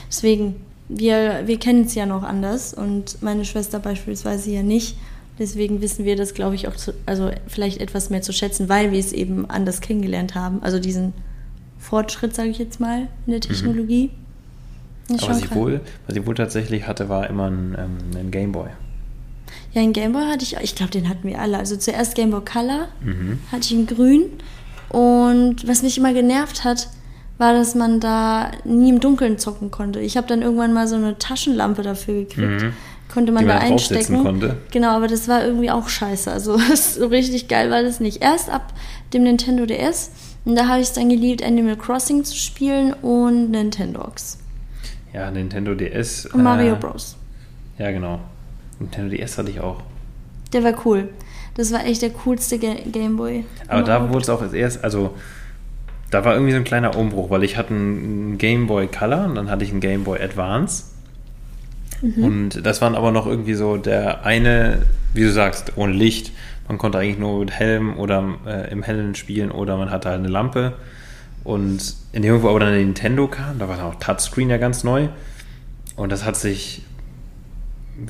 Deswegen, wir, wir kennen es ja noch anders und meine Schwester beispielsweise ja nicht. Deswegen wissen wir das, glaube ich, auch zu, also vielleicht etwas mehr zu schätzen, weil wir es eben anders kennengelernt haben. Also diesen Fortschritt, sage ich jetzt mal, in der Technologie. Ist Aber schon was ich, krass. wohl, was ich wohl tatsächlich hatte, war immer ein, ähm, ein Gameboy. Ja, einen Gameboy hatte ich, ich glaube, den hatten wir alle. Also zuerst Gameboy Color, Mhm. hatte ich in grün. Und was mich immer genervt hat, war, dass man da nie im Dunkeln zocken konnte. Ich habe dann irgendwann mal so eine Taschenlampe dafür gekriegt. Mhm. Konnte man da man draufsetzen einstecken. Genau, aber das war irgendwie auch scheiße. Also so richtig geil war das nicht. Erst ab dem Nintendo DS. Und da habe ich es dann geliebt, Animal Crossing zu spielen und Nintendogs. Ja, Nintendo DS. Und Mario äh, Bros. Ja, genau. Nintendo DS hatte ich auch. Der war cool. Das war echt der coolste Ga Gameboy. Aber da wurde es auch als erst, also da war irgendwie so ein kleiner Umbruch, weil ich hatte einen Game Boy Color und dann hatte ich einen Game Boy Advance. Mhm. Und das waren aber noch irgendwie so der eine, wie du sagst, ohne Licht. Man konnte eigentlich nur mit Helm oder äh, im Hellen spielen oder man hatte halt eine Lampe. Und in dem Moment, wo aber dann der Nintendo kam, da war dann auch Touchscreen ja ganz neu. Und das hat sich,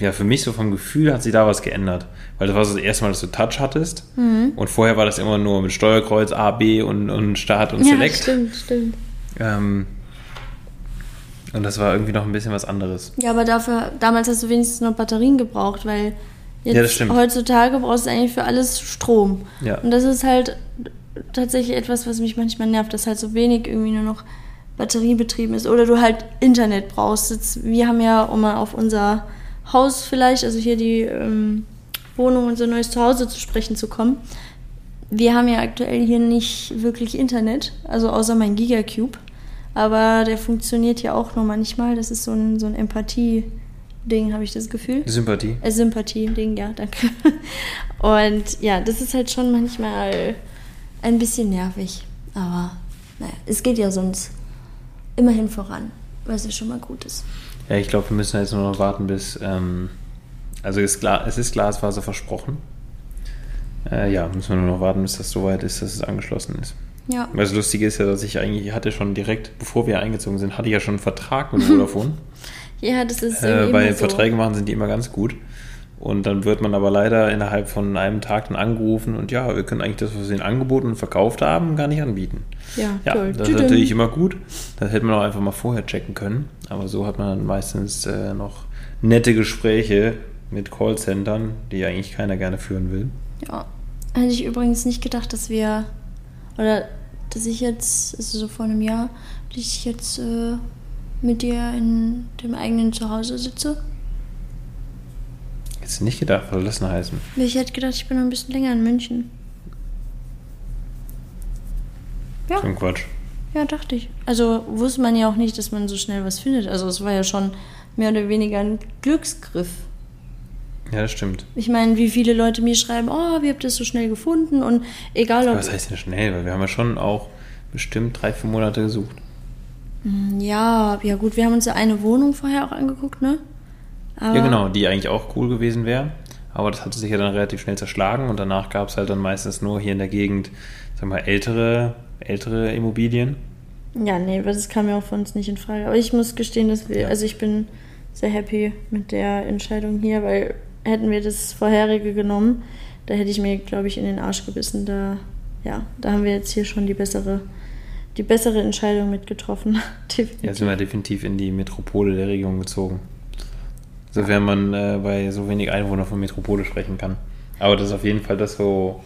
ja, für mich so vom Gefühl hat sich da was geändert. Weil das war so das erste Mal, dass du Touch hattest. Mhm. Und vorher war das immer nur mit Steuerkreuz A, B und, und Start und Ja, Select. stimmt, stimmt. Ähm, und das war irgendwie noch ein bisschen was anderes. Ja, aber dafür, damals hast du wenigstens noch Batterien gebraucht, weil jetzt Ja, heutzutage brauchst du eigentlich für alles Strom. Ja. Und das ist halt tatsächlich etwas, was mich manchmal nervt, dass halt so wenig irgendwie nur noch batteriebetrieben ist. Oder du halt Internet brauchst. Jetzt, wir haben ja, um mal auf unser Haus vielleicht, also hier die ähm, Wohnung, unser neues Zuhause zu sprechen zu kommen. Wir haben ja aktuell hier nicht wirklich Internet, also außer mein Gigacube. Aber der funktioniert ja auch noch manchmal. Das ist so ein, so ein Empathie-Ding, habe ich das Gefühl. Sympathie. Äh, Sympathie-Ding, ja, danke. Und ja, das ist halt schon manchmal ein bisschen nervig. Aber naja, es geht ja sonst immerhin voran, was ja schon mal gut ist. Ja, ich glaube, wir müssen jetzt nur noch warten, bis. Ähm, also ist Gla es ist Glasfaser versprochen. Äh, ja, müssen wir nur noch warten, bis das soweit ist, dass es angeschlossen ist. Ja. Weil das Lustige ist ja, dass ich eigentlich ich hatte schon direkt, bevor wir eingezogen sind, hatte ich ja schon einen Vertrag mit Vodafone. Ja, das ist äh, bei so. Verträgen machen sind die immer ganz gut. Und dann wird man aber leider innerhalb von einem Tag dann angerufen und ja, wir können eigentlich das, was wir ihnen angeboten und verkauft haben, gar nicht anbieten. Ja, Ja, toll. das ist natürlich immer gut. Das hätte man auch einfach mal vorher checken können. Aber so hat man dann meistens äh, noch nette Gespräche mit Callcentern, die eigentlich keiner gerne führen will. Ja. Hätte ich übrigens nicht gedacht, dass wir, oder dass ich jetzt, also so vor einem Jahr, dass ich jetzt äh, mit dir in dem eigenen Zuhause sitze. Jetzt nicht gedacht, was soll das denn heißen? Ich hätte gedacht, ich bin noch ein bisschen länger in München. Ja. So ein Quatsch. Ja, dachte ich. Also wusste man ja auch nicht, dass man so schnell was findet. Also es war ja schon mehr oder weniger ein Glücksgriff. Ja, das stimmt. Ich meine, wie viele Leute mir schreiben, oh, wie habt ihr das so schnell gefunden? Und egal ob. Was heißt denn schnell? Weil wir haben ja schon auch bestimmt drei, vier Monate gesucht. Ja, ja gut, wir haben uns ja eine Wohnung vorher auch angeguckt, ne? Aber Ja, genau, die eigentlich auch cool gewesen wäre. Aber das hatte sich ja dann relativ schnell zerschlagen und danach gab es halt dann meistens nur hier in der Gegend, sag mal, ältere, ältere Immobilien. Ja, nee, das kam ja auch für uns nicht in Frage. Aber ich muss gestehen, dass wir, Ja. also ich bin sehr happy mit der Entscheidung hier, weil hätten wir das vorherige genommen, da hätte ich mir, glaube ich, in den Arsch gebissen. Da, ja, da haben wir jetzt hier schon die bessere, die bessere Entscheidung mitgetroffen. Ja, sind wir definitiv in die Metropole der Region gezogen. Sofern man äh, bei so wenig Einwohnern von Metropole sprechen kann. Aber das ist auf jeden Fall das, wo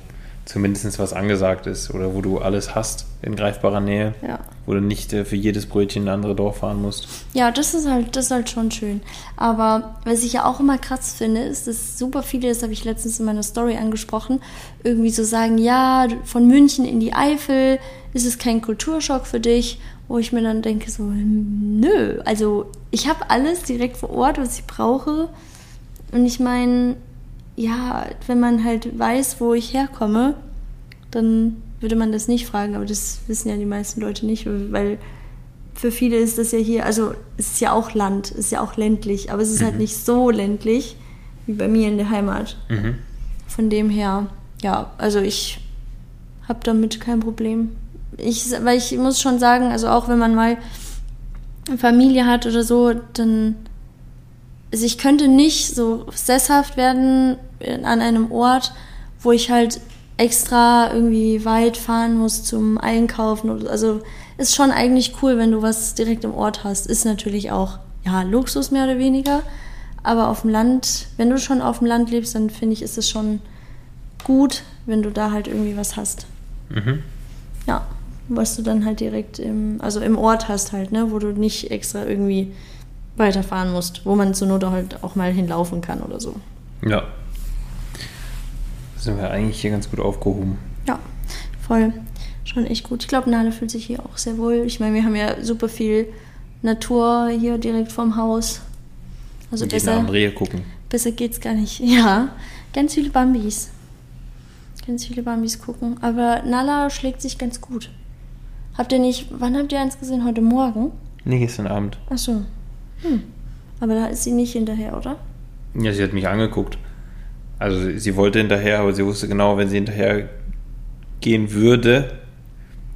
zumindest was angesagt ist oder wo du alles hast in greifbarer Nähe, Ja. wo du nicht äh, für jedes Brötchen in ein anderes Dorf fahren musst. Ja, das ist halt, das ist halt schon schön. Aber was ich ja auch immer krass finde, ist, dass super viele, das habe ich letztens in meiner Story angesprochen, irgendwie so sagen, ja, von München in die Eifel ist es kein Kulturschock für dich, wo ich mir dann denke so, hm, nö, also ich habe alles direkt vor Ort, was ich brauche. Und ich meine, ja, wenn man halt weiß, wo ich herkomme, dann würde man das nicht fragen, aber das wissen ja die meisten Leute nicht, weil für viele ist das ja hier, also es ist ja auch Land, es ist ja auch ländlich, aber es ist halt nicht so ländlich wie bei mir in der Heimat. Mhm. Von dem her, ja, also ich habe damit kein Problem. Ich, weil ich muss schon sagen, also auch wenn man mal Familie hat oder so, dann, also ich könnte nicht so sesshaft werden an einem Ort, wo ich halt extra irgendwie weit fahren muss zum Einkaufen. Also ist schon eigentlich cool, wenn du was direkt im Ort hast. Ist natürlich auch, ja, Luxus mehr oder weniger. Aber auf dem Land, wenn du schon auf dem Land lebst, dann finde ich, ist es schon gut, wenn du da halt irgendwie was hast. Mhm. Ja, was du dann halt direkt im, also im Ort hast halt, ne, wo du nicht extra irgendwie weiterfahren musst, wo man zur Not halt auch mal hinlaufen kann oder so. Ja. Sind wir eigentlich hier ganz gut aufgehoben. Ja, voll. Schon echt gut. Ich glaube, Nale fühlt sich hier auch sehr wohl. Ich meine, wir haben ja super viel Natur hier direkt vorm Haus. Also Und besser, Rehe gucken. besser geht's gar nicht. Ja, ganz viele Bambis. Ganz viele Bambis gucken. Aber Nala schlägt sich ganz gut. Habt ihr nicht, wann habt ihr eins gesehen? Heute Morgen? Nee, gestern Abend. Ach so. Hm. Aber da ist sie nicht hinterher, oder? Ja, sie hat mich angeguckt. Also sie- sie wollte hinterher, aber sie wusste genau, wenn sie hinterher gehen würde,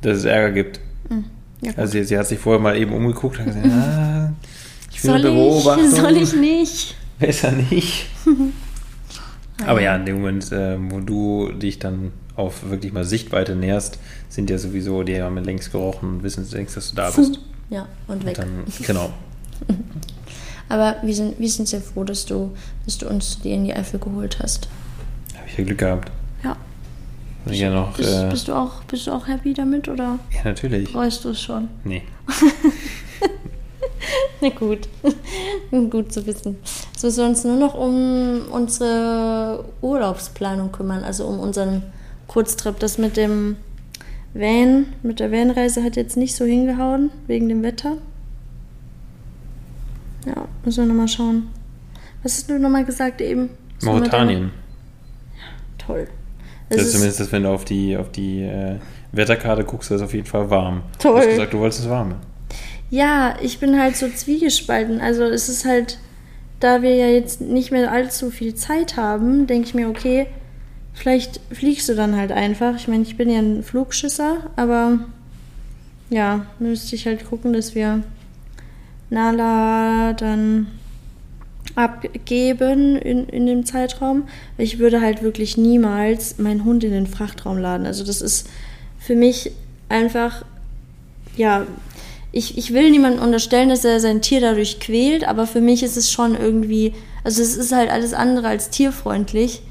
dass es Ärger gibt. Hm. Ja. Also sie, sie hat sich vorher mal eben umgeguckt und gesagt, ah, ich will soll, eine Beobachtung. ich, soll ich nicht? Besser nicht. Aber ja, in dem Moment, äh, wo du dich dann auf wirklich mal Sichtweite näherst, sind ja sowieso, die haben längst gerochen und wissen längst, dass du da bist. Ja, und Und weg. dann, genau. Aber wir sind, wir sind sehr froh, dass du, dass du uns die in die Eifel geholt hast. Habe ich ja Glück gehabt. Ja. Ich ja noch, Bist, äh, bist, du auch, bist du auch happy damit oder ja, natürlich. freust du es schon? Nee. Na gut. gut zu wissen. Jetzt müssen wir uns nur noch um unsere Urlaubsplanung kümmern, also um unseren Kurztrip. Das mit dem Van, mit der Vanreise hat jetzt nicht so hingehauen, wegen dem Wetter. Ja, müssen wir nochmal schauen. Was hast du nochmal gesagt eben? Mauretanien. deiner- Toll. Das ist zumindest, wenn du auf die, auf die äh, Wetterkarte guckst, ist es auf jeden Fall warm. Toll. Du hast gesagt, du wolltest es warm. Ja, ich bin halt so zwiegespalten. Also es ist halt, da wir ja jetzt nicht mehr allzu viel Zeit haben, denke ich mir, okay, vielleicht fliegst du dann halt einfach. Ich meine, ich bin ja ein Flugschisser, aber ja, müsste ich halt gucken, dass wir Nala dann abgeben in, in dem Zeitraum. Ich würde halt wirklich niemals meinen Hund in den Frachtraum laden. Also das ist für mich einfach, ja, ich, ich will niemandem unterstellen, dass er sein Tier dadurch quält, aber für mich ist es schon irgendwie, also es ist halt alles andere als tierfreundlich.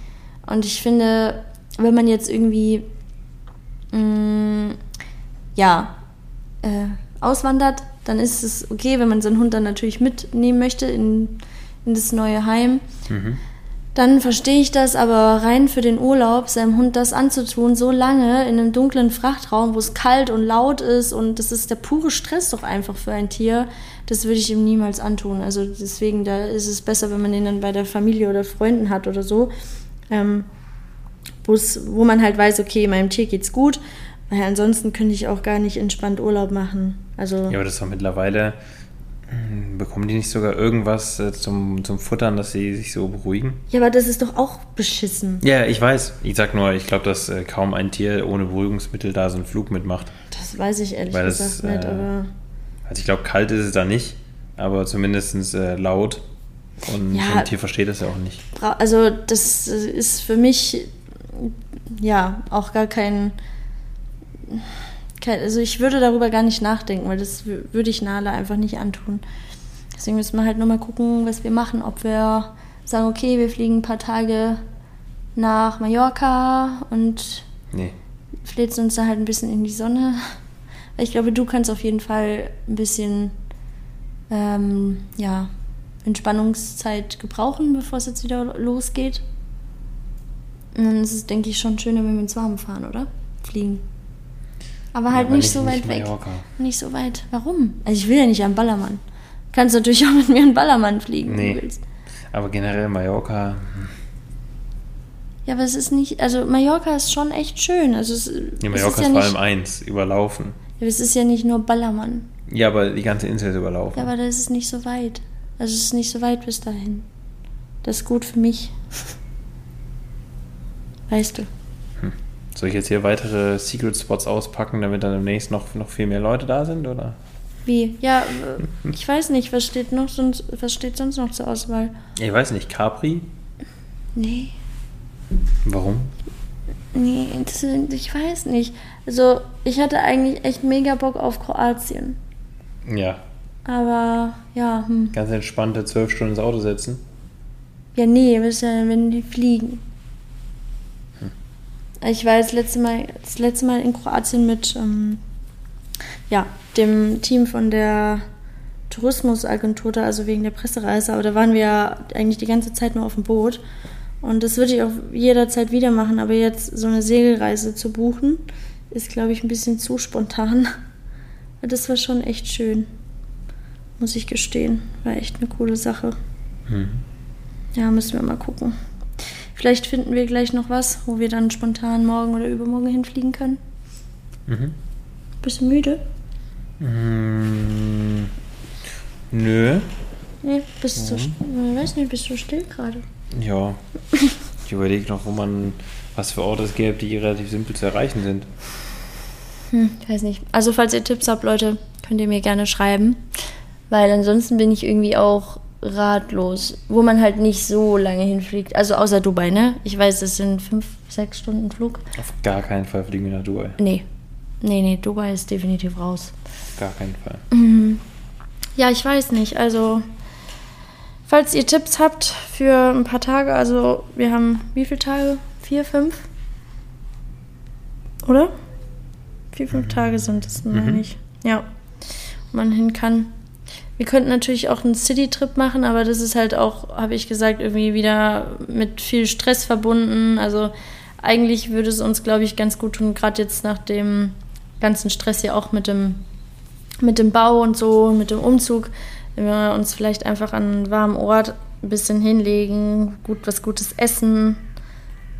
Und ich finde, wenn man jetzt irgendwie, mh, ja, äh, auswandert, dann ist es okay, wenn man seinen Hund dann natürlich mitnehmen möchte in, in das neue Heim. Mhm. Dann verstehe ich das, aber rein für den Urlaub, seinem Hund das anzutun, so lange in einem dunklen Frachtraum, wo es kalt und laut ist und das ist der pure Stress doch einfach für ein Tier, das würde ich ihm niemals antun. Also deswegen, da ist es besser, wenn man den dann bei der Familie oder Freunden hat oder so, ähm, wo man halt weiß, okay, meinem Tier geht's gut, weil ansonsten könnte ich auch gar nicht entspannt Urlaub machen. Also ja, aber das doch mittlerweile Bekommen die nicht sogar irgendwas äh, zum, zum Futtern, dass sie sich so beruhigen? Ja, aber das ist doch auch beschissen. Ja, ich weiß. Ich sag nur, ich glaube, dass äh, kaum ein Tier ohne Beruhigungsmittel da so einen Flug mitmacht. Das weiß ich ehrlich Weil gesagt das, nicht, äh, aber. Also ich glaube, kalt ist es da nicht, aber zumindest äh, laut. Und ja, so ein Tier versteht das ja auch nicht. Also das ist für mich ja auch gar kein also ich würde darüber gar nicht nachdenken, weil das würde ich Nala einfach nicht antun. Deswegen müssen wir halt nochmal gucken, was wir machen. Ob wir sagen, okay, wir fliegen ein paar Tage nach Mallorca und nee. flitzen uns da halt ein bisschen in die Sonne. Ich glaube, du kannst auf jeden Fall ein bisschen ähm, ja, Entspannungszeit gebrauchen, bevor es jetzt wieder losgeht. Und dann ist es, denke ich, schon schöner, wenn wir ins Warme fahren, oder? Fliegen. Aber halt ja, nicht, nicht, so weit weg. Nicht so weit. Warum? Also ich will ja nicht am Ballermann. Kannst natürlich auch mit mir an Ballermann fliegen, nee. wenn du willst. Aber generell Mallorca. Hm. Ja, aber es ist nicht, also Mallorca ist schon echt schön. Also es, ja, Mallorca ist, ja ist vor allem eins, überlaufen. Ja, es ist ja nicht nur Ballermann. Ja, aber die ganze Insel ist überlaufen. Ja, aber das ist nicht so weit. Also es ist nicht so weit bis dahin. Das ist gut für mich. Weißt du. Soll ich jetzt hier weitere Secret Spots auspacken, damit dann demnächst noch, noch viel mehr Leute da sind, oder? Wie? Ja, ich weiß nicht, was steht noch sonst, was steht sonst noch zur Auswahl? Ich weiß nicht, Capri? Nee. Warum? Nee, das, ich weiß nicht. Also, ich hatte eigentlich echt mega Bock auf Kroatien. Ja. Aber, ja. Hm. Ganz entspannte zwölf Stunden ins Auto setzen? Ja, nee, wenn die fliegen. Ich war das letzte Mal, das letzte Mal in Kroatien mit ähm, ja, dem Team von der Tourismusagentur da, also wegen der Pressereise, aber da waren wir ja eigentlich die ganze Zeit nur auf dem Boot. Und das würde ich auch jederzeit wieder machen, aber jetzt so eine Segelreise zu buchen, ist, glaube ich, ein bisschen zu spontan. Das war schon echt schön, muss ich gestehen. War echt eine coole Sache. Mhm. Ja, müssen wir mal gucken. Vielleicht finden wir gleich noch was, wo wir dann spontan morgen oder übermorgen hinfliegen können. Mhm. Bist du müde? Mm, nö. Nee, bist du, mhm. ich weiß nicht, bist du still gerade? Ja. Ich überlege noch, wo man, was für Orte es gäbe, die relativ simpel zu erreichen sind. Hm, weiß nicht. Also, falls ihr Tipps habt, Leute, könnt ihr mir gerne schreiben. Weil ansonsten bin ich irgendwie auch ratlos, wo man halt nicht so lange hinfliegt. Also außer Dubai, ne? Ich weiß, das sind fünf, sechs Stunden Flug. Auf gar keinen Fall fliegen wir nach Dubai. Nee. Nee, nee, Dubai ist definitiv raus. Auf gar keinen Fall. Mhm. Ja, ich weiß nicht. Also, falls ihr Tipps habt für ein paar Tage, also wir haben wie viele Tage? Vier, fünf? Oder? Vier, fünf mhm. Tage sind es, meine mhm. ich. Ja. Man hin kann. Wir könnten natürlich auch einen City-Trip machen, aber das ist halt auch, habe ich gesagt, irgendwie wieder mit viel Stress verbunden. Also eigentlich würde es uns, glaube ich, ganz gut tun, gerade jetzt nach dem ganzen Stress ja auch mit dem, mit dem Bau und so, mit dem Umzug, wenn wir uns vielleicht einfach an einen warmen Ort ein bisschen hinlegen, gut was Gutes essen,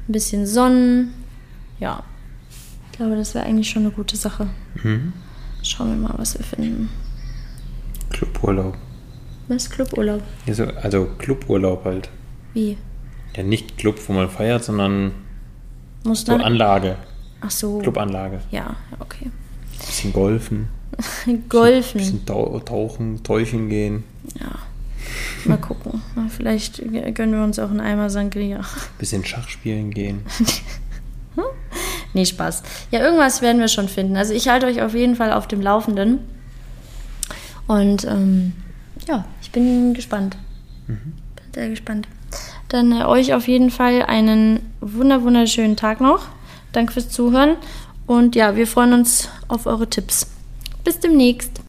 ein bisschen Sonnen. Ja, ich glaube, das wäre eigentlich schon eine gute Sache. Mhm. Schauen wir mal, was wir finden. Cluburlaub. Was Cluburlaub? Also, also Cluburlaub halt. Wie? Ja, nicht Club, wo man feiert, sondern Muss so Anlage. Ach so. Clubanlage. Ja, okay. Bisschen golfen. golfen. Bisschen tauchen, täuschen gehen. Ja. Mal gucken. Vielleicht gönnen wir uns auch einen Eimer Sangria. Bisschen Schach spielen gehen. nee, Spaß. Ja, irgendwas werden wir schon finden. Also ich halte euch auf jeden Fall auf dem Laufenden. Und ähm, ja, ich bin gespannt. Mhm. Bin sehr gespannt. Dann äh, euch auf jeden Fall einen wunder wunderschönen Tag noch. Danke fürs Zuhören. Und ja, wir freuen uns auf eure Tipps. Bis demnächst.